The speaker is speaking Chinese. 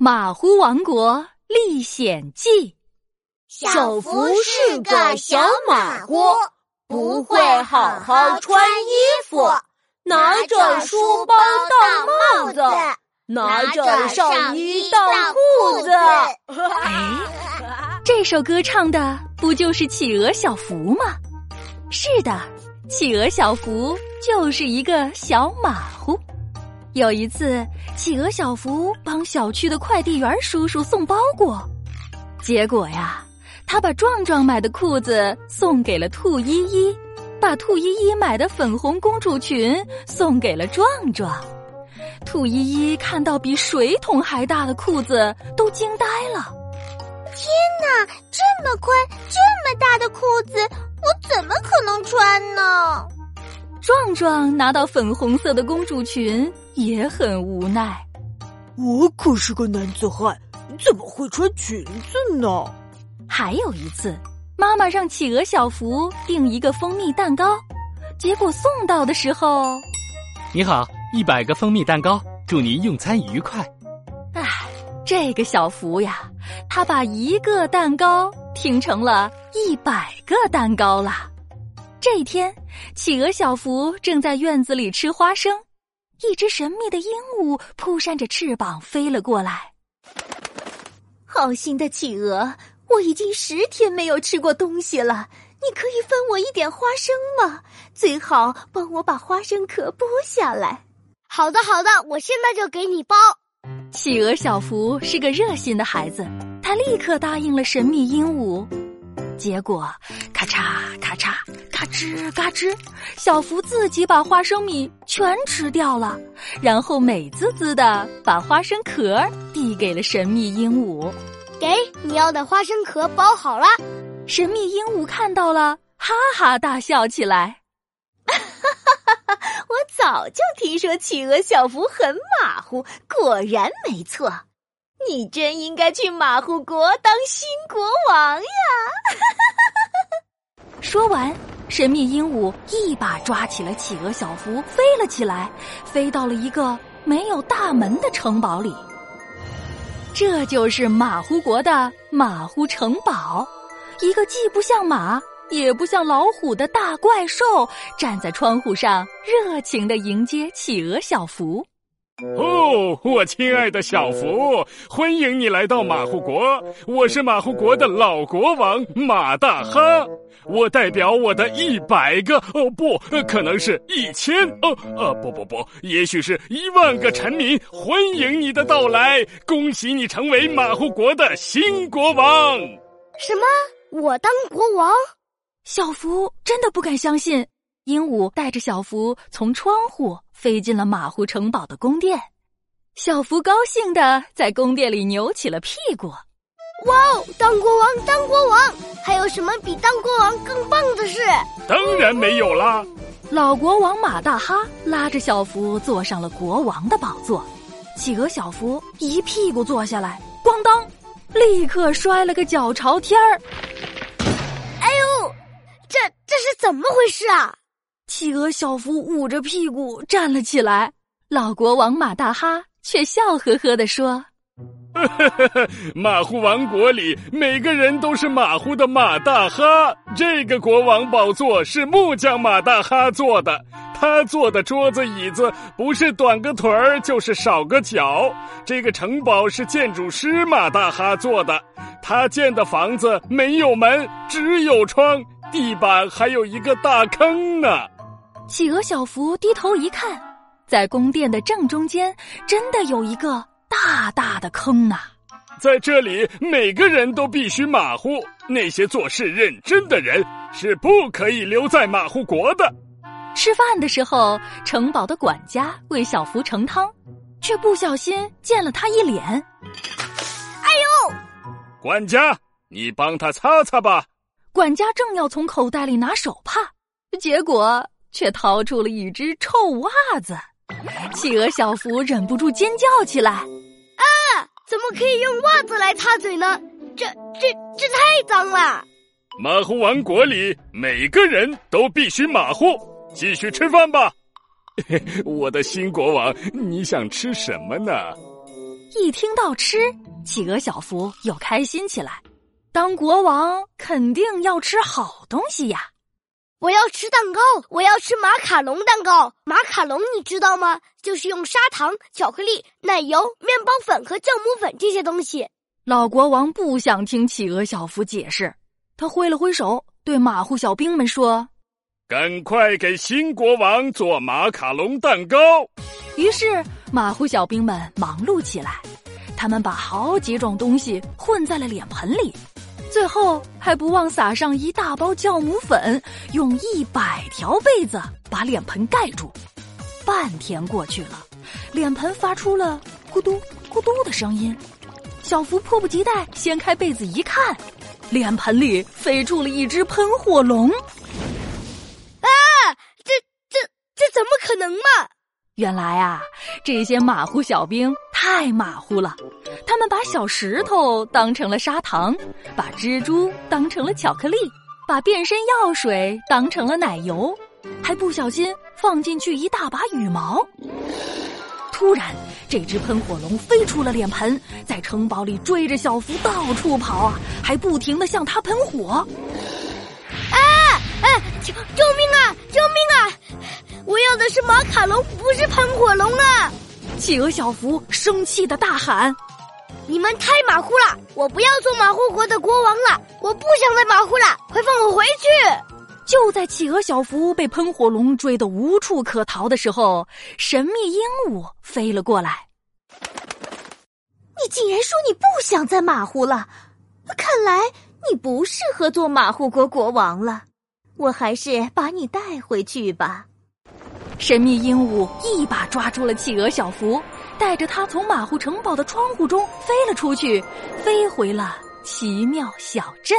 马虎王国历险记》。小福是个小马虎，不会好好穿衣服，拿着书包当帽子，拿着上衣当裤子。哎，这首歌唱的不就是企鹅小福吗？是的，企鹅小福就是一个小马虎。有一次，企鹅小福帮小区的快递员叔叔送包裹，结果呀，他把壮壮买的裤子送给了兔依依，把兔依依买的粉红公主裙送给了壮壮。兔依依看到比水桶还大的裤子，都惊呆了。天哪，这么宽、这么大的裤子，我怎么可能穿呢？壮壮拿到粉红色的公主裙，也很无奈。我可是个男子汉，怎么会穿裙子呢？还有一次，妈妈让企鹅小福订一个蜂蜜蛋糕，结果送到的时候，你好，一百个蜂蜜蛋糕，祝您用餐愉快。唉，这个小福呀，他把一个蛋糕听成了一百个蛋糕了。这一天，企鹅小福正在院子里吃花生，一只神秘的鹦鹉扑扇着翅膀飞了过来。好心的企鹅，我已经十天没有吃过东西了，你可以分我一点花生吗？最好帮我把花生壳剥下来。好的，好的，我现在就给你剥。企鹅小福是个热心的孩子，他立刻答应了神秘鹦鹉。结果，咔嚓咔嚓。嘎吱嘎吱，小福自己把花生米全吃掉了，然后美滋滋的把花生壳递给了神秘鹦鹉。给你要的花生壳包好了。神秘鹦鹉看到了，哈哈大笑起来。哈哈哈哈！我早就听说企鹅小福很马虎，果然没错。你真应该去马虎国当新国王呀！说完。神秘鹦鹉一把抓起了企鹅小福，飞了起来，飞到了一个没有大门的城堡里。这就是马虎国的马虎城堡，一个既不像马也不像老虎的大怪兽站在窗户上，热情的迎接企鹅小福。哦，我亲爱的小福，欢迎你来到马虎国。我是马虎国的老国王马大哈，我代表我的一百个哦不，可能是一千哦呃不不不，也许是一万个臣民，欢迎你的到来，恭喜你成为马虎国的新国王。什么？我当国王？小福真的不敢相信。鹦鹉带着小福从窗户飞进了马虎城堡的宫殿，小福高兴的在宫殿里扭起了屁股。哇哦，当国王，当国王！还有什么比当国王更棒的事？当然没有啦！老国王马大哈拉着小福坐上了国王的宝座，企鹅小福一屁股坐下来，咣当，立刻摔了个脚朝天儿。哎呦，这这是怎么回事啊？企鹅小福捂着屁股站了起来，老国王马大哈却笑呵呵地说：“马虎王国里每个人都是马虎的马大哈。这个国王宝座是木匠马大哈做的，他做的桌子椅子不是短个腿儿就是少个脚。这个城堡是建筑师马大哈做的，他建的房子没有门，只有窗，地板还有一个大坑呢。”企鹅小福低头一看，在宫殿的正中间，真的有一个大大的坑呐！在这里，每个人都必须马虎，那些做事认真的人是不可以留在马虎国的。吃饭的时候，城堡的管家为小福盛汤，却不小心溅了他一脸。哎呦！管家，你帮他擦擦吧。管家正要从口袋里拿手帕，结果。却掏出了一只臭袜子，企鹅小福忍不住尖叫起来：“啊！怎么可以用袜子来擦嘴呢？这、这、这太脏了！”马虎王国里每个人都必须马虎。继续吃饭吧，我的新国王，你想吃什么呢？一听到吃，企鹅小福又开心起来。当国王肯定要吃好东西呀！我要吃蛋糕，我要吃马卡龙蛋糕。马卡龙你知道吗？就是用砂糖、巧克力、奶油、面包粉和酵母粉这些东西。老国王不想听企鹅小福解释，他挥了挥手，对马虎小兵们说：“赶快给新国王做马卡龙蛋糕。”于是马虎小兵们忙碌起来，他们把好几种东西混在了脸盆里。最后还不忘撒上一大包酵母粉，用一百条被子把脸盆盖住。半天过去了，脸盆发出了咕嘟咕嘟的声音。小福迫不及待掀开被子一看，脸盆里飞出了一只喷火龙。啊！这这这怎么可能嘛？原来啊，这些马虎小兵太马虎了。他们把小石头当成了砂糖，把蜘蛛当成了巧克力，把变身药水当成了奶油，还不小心放进去一大把羽毛。突然，这只喷火龙飞出了脸盆，在城堡里追着小福到处跑啊，还不停的向他喷火。哎！哎，救救命啊！救命啊！我要的是马卡龙，不是喷火龙啊！企鹅小福生气的大喊：“你们太马虎了！我不要做马虎国的国王了！我不想再马虎了！快放我回去！”就在企鹅小福被喷火龙追得无处可逃的时候，神秘鹦鹉飞了过来。你竟然说你不想再马虎了？看来你不适合做马虎国国王了。我还是把你带回去吧。神秘鹦鹉一把抓住了企鹅小福，带着他从马户城堡的窗户中飞了出去，飞回了奇妙小镇。